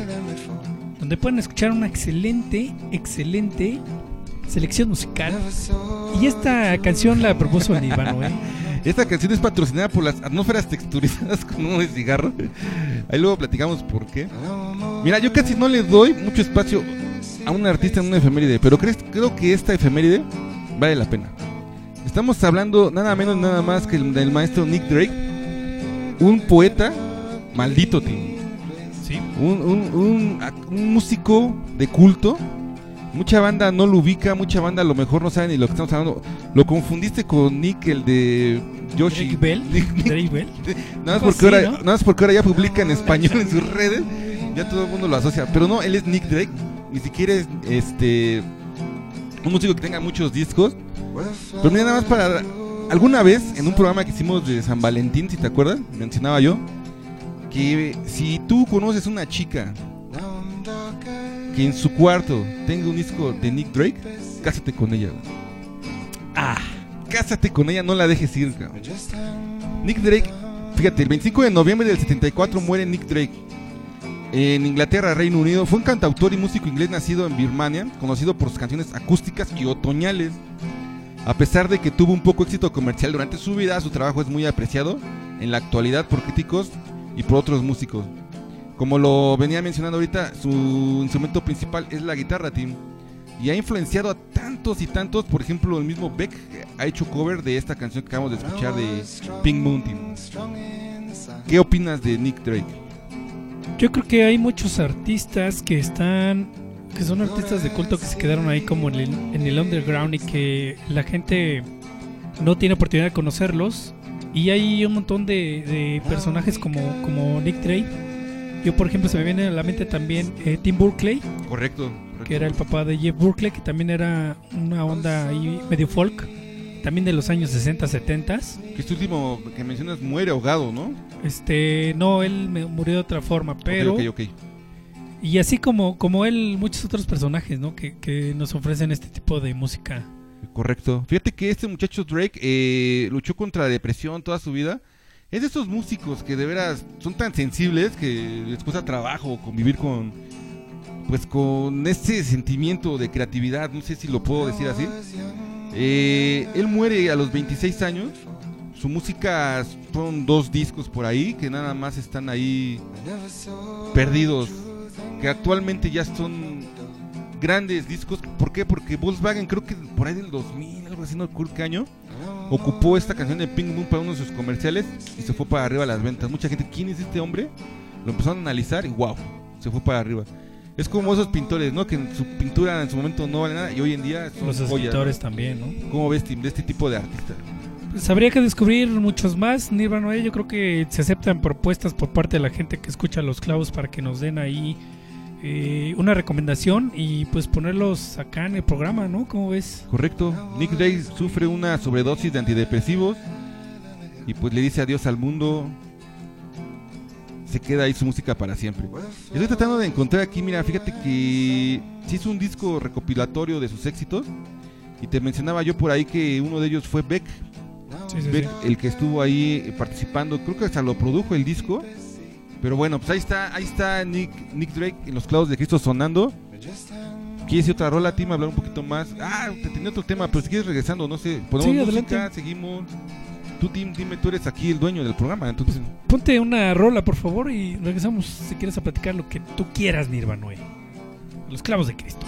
donde pueden escuchar una excelente, excelente selección musical. Y esta canción la propuso el Ivano, ¿eh? Esta canción es patrocinada por las atmósferas texturizadas con de cigarro. Ahí luego platicamos por qué. Mira, yo casi no le doy mucho espacio a un artista en una efeméride, pero creo que esta efeméride vale la pena. Estamos hablando nada menos nada más que el- del maestro Nick Drake, un poeta maldito, tío. Sí. Un, un- un- un músico de culto. Mucha banda no lo ubica, mucha banda a lo mejor no sabe ni lo que estamos hablando. Lo confundiste con Nick, el de Yoshi. Drake Bell. Nick- Nick- Drake Bell. Nada más, porque ahora, ¿no? nada más porque ahora ya publica en español en sus redes. Ya todo el mundo lo asocia. Pero no, él es Nick Drake. Ni siquiera es este un músico que tenga muchos discos. Pero mira, nada más para. Alguna vez en un programa que hicimos de San Valentín, si te acuerdas, mencionaba yo que si tú conoces una chica que en su cuarto tenga un disco de Nick Drake, cásate con ella. Ah, cásate con ella, no la dejes ir. cabrón. Nick Drake, fíjate, el 25 de noviembre del 74 muere Nick Drake. En Inglaterra, Reino Unido, fue un cantautor y músico inglés nacido en Birmania, conocido por sus canciones acústicas y otoñales. A pesar de que tuvo un poco éxito comercial durante su vida, su trabajo es muy apreciado en la actualidad por críticos y por otros músicos. Como lo venía mencionando ahorita, su instrumento principal es la guitarra, Tim. Y ha influenciado a tantos y tantos, por ejemplo, el mismo Beck ha hecho cover de esta canción que acabamos de escuchar de Pink Moon, Tim. ¿Qué opinas de Nick Drake? Yo creo que hay muchos artistas que están, que son artistas de culto que se quedaron ahí como en el, en el underground y que la gente no tiene oportunidad de conocerlos. Y hay un montón de, de personajes como, como Nick Drake. Yo, por ejemplo, se me viene a la mente también eh, Tim Burkley, Correcto. que era el papá de Jeff Burkley, que también era una onda ahí medio folk, también de los años 60, 70. Que este último que mencionas muere ahogado, ¿no? Este, no, él murió de otra forma, pero... Ok, ok, ok. Y así como, como él, muchos otros personajes, ¿no? Que, que nos ofrecen este tipo de música. Correcto. Fíjate que este muchacho Drake eh, luchó contra la depresión toda su vida. Es de esos músicos que de veras son tan sensibles que les cuesta trabajo convivir con, pues con ese sentimiento de creatividad. No sé si lo puedo decir así. Eh, él muere a los 26 años. Su música fueron dos discos por ahí que nada más están ahí perdidos. Que actualmente ya son grandes discos. ¿Por qué? Porque Volkswagen creo que por ahí del 2000, algo así, no recuerdo qué año, ocupó esta canción de Pink Moon para uno de sus comerciales y se fue para arriba las ventas. Mucha gente, ¿quién es este hombre? Lo empezaron a analizar y wow, se fue para arriba. Es como esos pintores, ¿no? Que en su pintura en su momento no vale nada y hoy en día son Los escritores también, ¿no? ¿Cómo ves, Tim, de este tipo de artistas? Pues habría que descubrir muchos más, Nirvana. Yo creo que se aceptan propuestas por parte de la gente que escucha los clavos para que nos den ahí eh, una recomendación y pues ponerlos acá en el programa, ¿no? ¿Cómo ves? Correcto. Nick Drake sufre una sobredosis de antidepresivos y pues le dice adiós al mundo. Se queda ahí su música para siempre. Estoy tratando de encontrar aquí, mira, fíjate que sí hizo un disco recopilatorio de sus éxitos. Y te mencionaba yo por ahí que uno de ellos fue Beck. Sí, sí, Beck, sí. el que estuvo ahí participando, creo que hasta lo produjo el disco. Pero bueno, pues ahí está, ahí está Nick, Nick Drake en los clavos de Cristo sonando. ¿Quieres ir otra rola, Tim? Hablar un poquito más. Ah, te tenía otro tema, pero si quieres regresando, no sé. Ponemos Sí, música, adelante. seguimos. Tú, Tim, dime, tú eres aquí el dueño del programa, entonces. Ponte una rola, por favor, y regresamos si quieres a platicar lo que tú quieras, Nirvana. Los clavos de Cristo.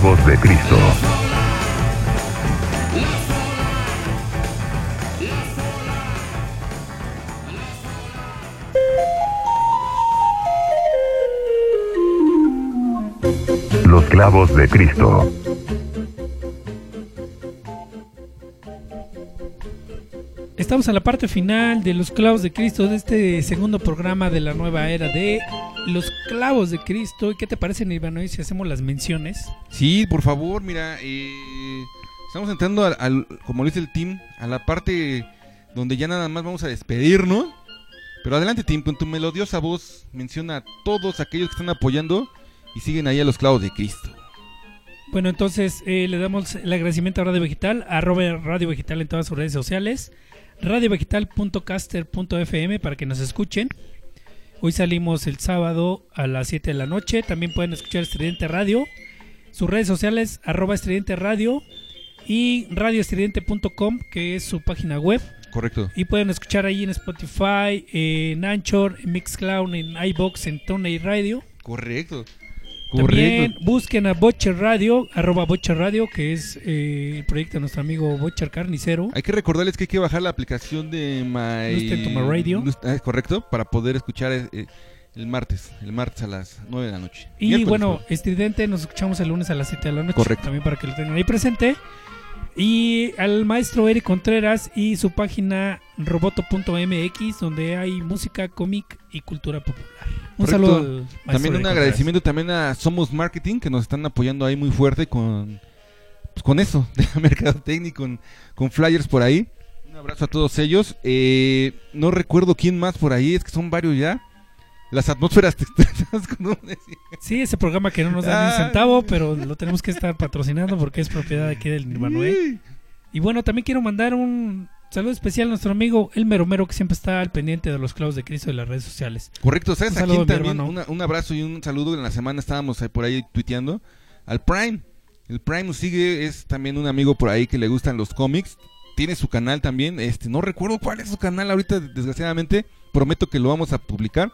Clavos de Cristo. Los clavos de Cristo. Estamos a la parte final de Los Clavos de Cristo, de este segundo programa de la nueva era de Los Clavos de Cristo. ¿Y qué te parece, Nirvana, si hacemos las menciones? Sí, por favor, mira, eh, estamos entrando al, al- como lo dice el team, a la parte donde ya nada más vamos a despedirnos. Pero adelante, team, con tu melodiosa voz, menciona a todos aquellos que están apoyando y siguen ahí a los clavos de Cristo. Bueno, entonces eh, le damos el agradecimiento a Radio Vegetal, arroba Radio Vegetal en todas sus redes sociales, radiovegetal.caster.fm para que nos escuchen. Hoy salimos el sábado a las 7 de la noche. También pueden escuchar Estridente Radio. Sus redes sociales, arroba Estridente Radio y radioestridente.com, que es su página web. Correcto. Y pueden escuchar ahí en Spotify, en Anchor, en Mixcloud, en iBox, en Tony Radio. Correcto. También busquen a Butcher Radio, arroba Butcher Radio, que es eh, el proyecto de nuestro amigo Butcher Carnicero. Hay que recordarles que hay que bajar la aplicación de My... Listen to My Radio. Lust- ah, correcto, para poder escuchar eh, eh, el martes, el martes a las 9 de la noche. Y Miércoles, bueno, perdón. estridente, nos escuchamos el lunes a las 7 de la noche. Correcto. También para que lo tengan ahí presente. Y al maestro Eric Contreras y su página roboto.mx, donde hay música, cómic y cultura popular. Un Correcto. saludo al maestro También un Contreras. agradecimiento también a Somos Marketing que nos están apoyando ahí muy fuerte con pues, con eso de la mercadotecnia con, con flyers por ahí. Un abrazo a todos ellos. Eh, no recuerdo quién más por ahí, es que son varios ya. Las atmósferas Sí, ese programa que no nos da ni un Ah. centavo, pero lo tenemos que estar patrocinando porque es propiedad aquí del Nirvanoe. Y bueno, también quiero mandar un saludo especial a nuestro amigo Elmer Romero, que siempre está al pendiente de los clavos de Cristo de las redes sociales. Correcto, ¿sabes? Un saludo, mi también una- un abrazo y un saludo. En la semana estábamos ahí por ahí tuiteando. Al Prime. El Prime nos sigue, es también un amigo por ahí que le gustan los cómics. Tiene su canal también. Este, no recuerdo cuál es su canal ahorita, desgraciadamente. Prometo que lo vamos a publicar.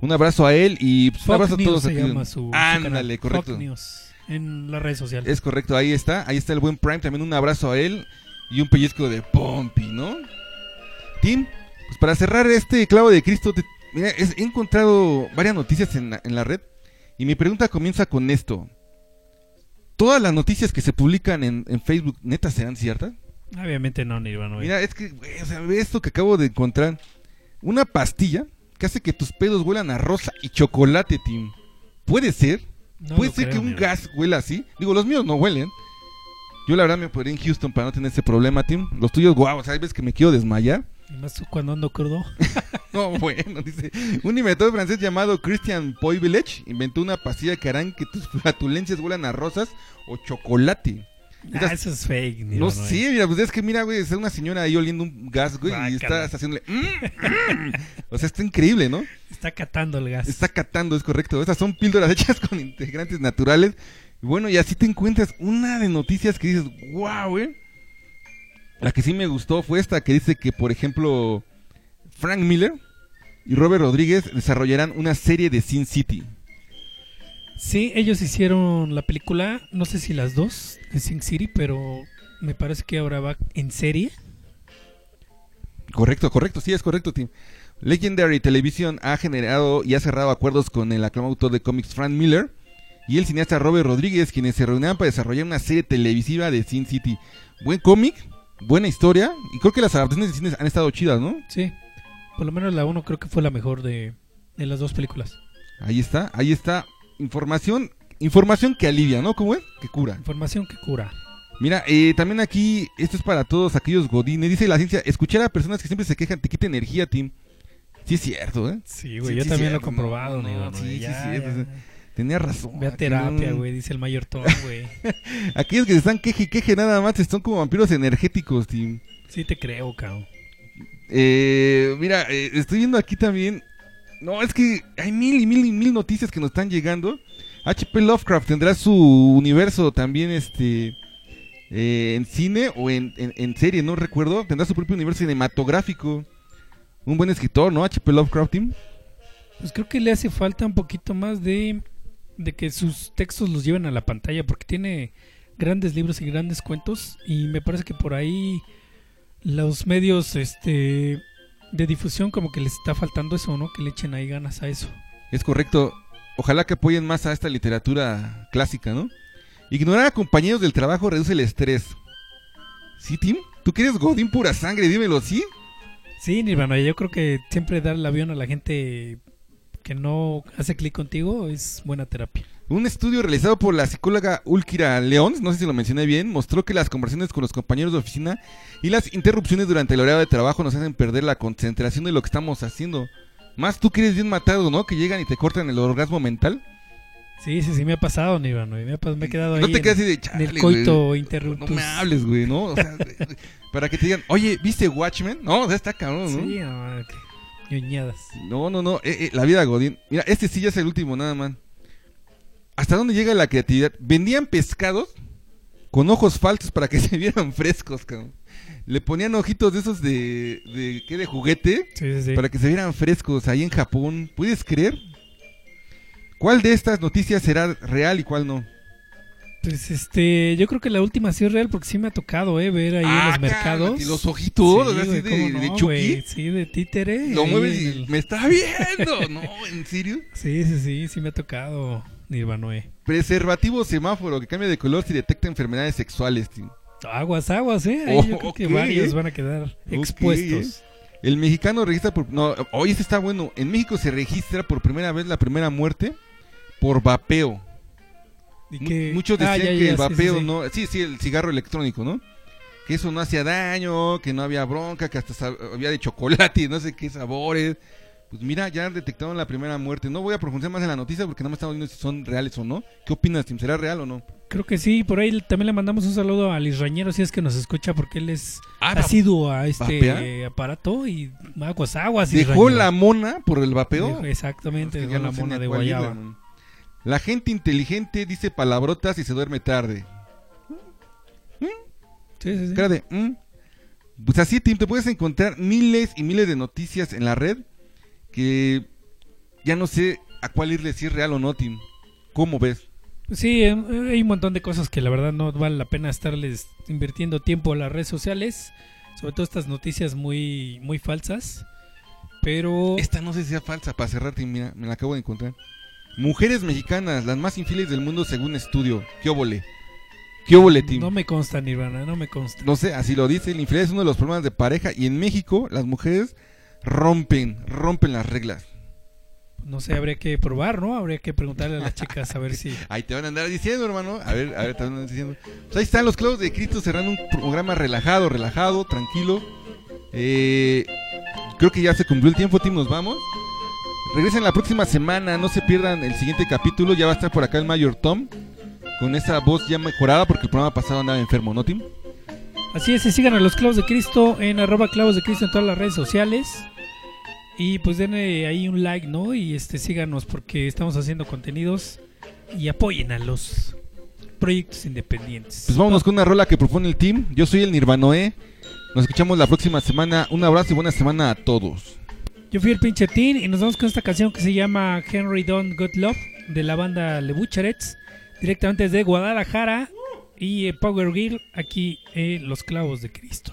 Un abrazo a él y pues, un abrazo a News todos se aquí. llama su, su Ándale, correcto. Fox News, en las redes sociales. Es correcto, ahí está. Ahí está el buen Prime. También un abrazo a él y un pellizco de Pompi, ¿no? Tim, pues para cerrar este clavo de Cristo, te- mira, he encontrado varias noticias en la, en la red y mi pregunta comienza con esto. ¿Todas las noticias que se publican en, en Facebook, neta, serán ciertas? Obviamente no, Nirvanoe. Mira, es que, o sea, esto que acabo de encontrar. Una pastilla que hace que tus pedos huelan a rosa y chocolate, Tim. ¿Puede ser? No ¿Puede ser creo, que un gas huela así? Digo, los míos no huelen. Yo la verdad me podría en Houston para no tener ese problema, Tim. Los tuyos, guau, veces que me quiero desmayar. Y más cuando ando crudo. No, bueno, dice. Un inventor francés llamado Christian Poivelech inventó una pastilla que harán que tus flatulencias huelan a rosas o chocolate. Ah, eso es fake, No Nirvanoe. sé, mira, pues es que mira, güey, está una señora ahí oliendo un gas, güey, y Guácala. estás haciéndole... "Mm, mm". O sea, está increíble, ¿no? Está catando el gas. Está catando, es correcto. Estas son píldoras hechas con integrantes naturales. Y bueno, y así te encuentras una de noticias que dices, wow, güey. La que sí me gustó fue esta que dice que, por ejemplo, Frank Miller y Robert Rodríguez desarrollarán una serie de Sin City. Sí, ellos hicieron la película, no sé si las dos, de Sin City, pero me parece que ahora va en serie. Correcto, correcto, sí, es correcto, Tim. Legendary Television ha generado y ha cerrado acuerdos con el aclamado autor de cómics Frank Miller y el cineasta Robert Rodríguez, quienes se reunieron para desarrollar una serie televisiva de Sin City. Buen cómic, buena historia, y creo que las adaptaciones de cine han estado chidas, ¿no? Sí, por lo menos la uno creo que fue la mejor de, de las dos películas. Ahí está, ahí está. Información, información que alivia, ¿no? ¿Cómo es? Que cura. Información que cura. Mira, eh, también aquí, esto es para todos aquellos godines. Dice la ciencia, escuchar a personas que siempre se quejan te quita energía, Tim. Sí es cierto, ¿eh? Sí, güey, Sí, yo sí, también lo he comprobado, no, no, sí, sí, ya, sí, ya. pues, Tenía razón. Ve a terapia, güey, dice el mayor Tom, güey. Aquellos que se están queje y queje nada más son como vampiros energéticos, Tim. Sí te creo, cabrón. Eh, mira, eh, estoy viendo aquí también. No, es que hay mil y mil y mil noticias que nos están llegando. HP Lovecraft tendrá su universo también este eh, en cine o en, en- en serie, no recuerdo. Tendrá su propio universo cinematográfico. Un buen escritor, ¿no? HP Lovecraft, Tim. Pues creo que le hace falta un poquito más de de que sus textos los lleven a la pantalla porque tiene grandes libros y grandes cuentos y me parece que por ahí los medios este de difusión como que les está faltando eso, ¿no? Que le echen ahí ganas a eso. Es correcto. Ojalá que apoyen más a esta literatura clásica, ¿no? Ignorar a compañeros del trabajo reduce el estrés. ¿Sí, Tim? ¿Tú quieres Godín pura sangre? Dímelo, ¿sí? Sí, Nirvana, yo creo que siempre dar el avión a la gente que no hace clic contigo es buena terapia. Un estudio realizado por la psicóloga Ulkira León, no sé si lo mencioné bien, mostró que las conversaciones con los compañeros de oficina y las interrupciones durante el horario de trabajo nos hacen perder la concentración de lo que estamos haciendo. Más tú que eres bien matado, ¿no? Que llegan y te cortan el orgasmo mental. Sí, sí, sí, me ha pasado, Nirvana. Me, ha me he quedado ahí. No te en- quedas así de en chale, el coito interruptus. No me hables, güey, ¿no? O sea, para que te digan, oye, ¿viste Watchmen? No, o sea, está cabrón, ¿no? Sí, no, qué ñoñadas. No, no, no. eh, eh, la vida Godín. Mira, este sí ya es el último, nada más. ¿Hasta dónde llega la creatividad? Vendían pescados con ojos falsos para que se vieran frescos, cabrón. Le ponían ojitos de esos de. de ¿Qué? De juguete. Sí, sí, sí. Para que se vieran frescos ahí en Japón. ¿Puedes creer? ¿Cuál de estas noticias será real y cuál no? Pues este, yo creo que la última sí es real porque sí me ha tocado, eh, ver ahí en Ah, los mercados. cálmate, los ojitos, Sí, así de- no, Chucky. Sí, de títere. Lo ahí mueves en y el- me está viendo. No, ¿en serio? Sí, sí, sí, sí me ha tocado Nirvanoe. Preservativo semáforo que cambia de color si detecta enfermedades sexuales, tío. Aguas, aguas, eh. Ahí Oh, yo creo que varios eh. van a quedar expuestos. El mexicano registra por... No, oye, este está bueno. En México se registra por primera vez la primera muerte por vapeo. Y Mu- que- Muchos Ah, decían ya, que el sí, sí, vapeo sí. no... Sí, sí, el cigarro electrónico, ¿no? Que eso no hacía daño, que no había bronca, que hasta había de chocolate y no sé qué sabores. Pues mira, ya detectaron la primera muerte. No voy a profundizar más en la noticia porque no me estamos viendo si son reales o no. ¿Qué opinas, Tim? ¿Será real o no? Creo que sí, por ahí también le mandamos un saludo a Liz Rañero si es que nos escucha porque él es Ah, asiduo a este ¿vapea? aparato y aguas, aguas. ¿Dejó la mona por el vapeo? Dejó- Exactamente, que dejó la no mona de irle, guayaba. La gente inteligente dice palabrotas y se duerme tarde. Sí, sí, sí. Cara de, ¿mm? Pues así, Tim, te puedes encontrar miles y miles de noticias en la red que ya no sé a cuál irle si es real o no, Tim. ¿Cómo ves? Pues Sí, eh, hay un montón de cosas que la verdad no vale la pena estarles invirtiendo tiempo a las redes sociales, sobre todo estas noticias muy muy falsas. Pero Esta no sé si sea falsa, para cerrar, Tim, mira, me la acabo de encontrar. Mujeres mexicanas, las más infieles del mundo según estudio. ¿Qué óvole? ¿Qué óvole, Tim? no me consta Nirvana, no me consta. No sé, así lo dice, la infidelidad es uno de los problemas de pareja y en México las mujeres rompen, rompen las reglas. No sé, habría que probar, ¿no? Habría que preguntarle a las chicas a ver si Ahí te van a andar diciendo, hermano. A ver, a ver, te van a andar diciendo. Pues ahí están los clavos de Cristo cerrando un programa relajado, relajado, tranquilo. Eh, creo que ya se cumplió el tiempo, Tim, nos vamos. Regresen la próxima semana, no se pierdan el siguiente capítulo. Ya va a estar por acá el Mayor Tom. Con esa voz ya mejorada porque el programa pasado andaba enfermo, ¿no, Tim? Así es, y sigan a los clavos de Cristo en arroba clavos de Cristo en todas las redes sociales. Y pues denle ahí un like, ¿no? Y este síganos porque estamos haciendo contenidos y apoyen a los proyectos independientes. Pues vámonos con una rola que propone el team. Yo soy el Nirvanoe. Nos escuchamos la próxima semana. Un abrazo y buena semana a todos. Yo fui el pinche Tin y nos vamos con esta canción que se llama Henry Don't Got Love de la banda Le Bucharets, directamente desde Guadalajara y eh, Power Girl aquí en Los Clavos de Cristo.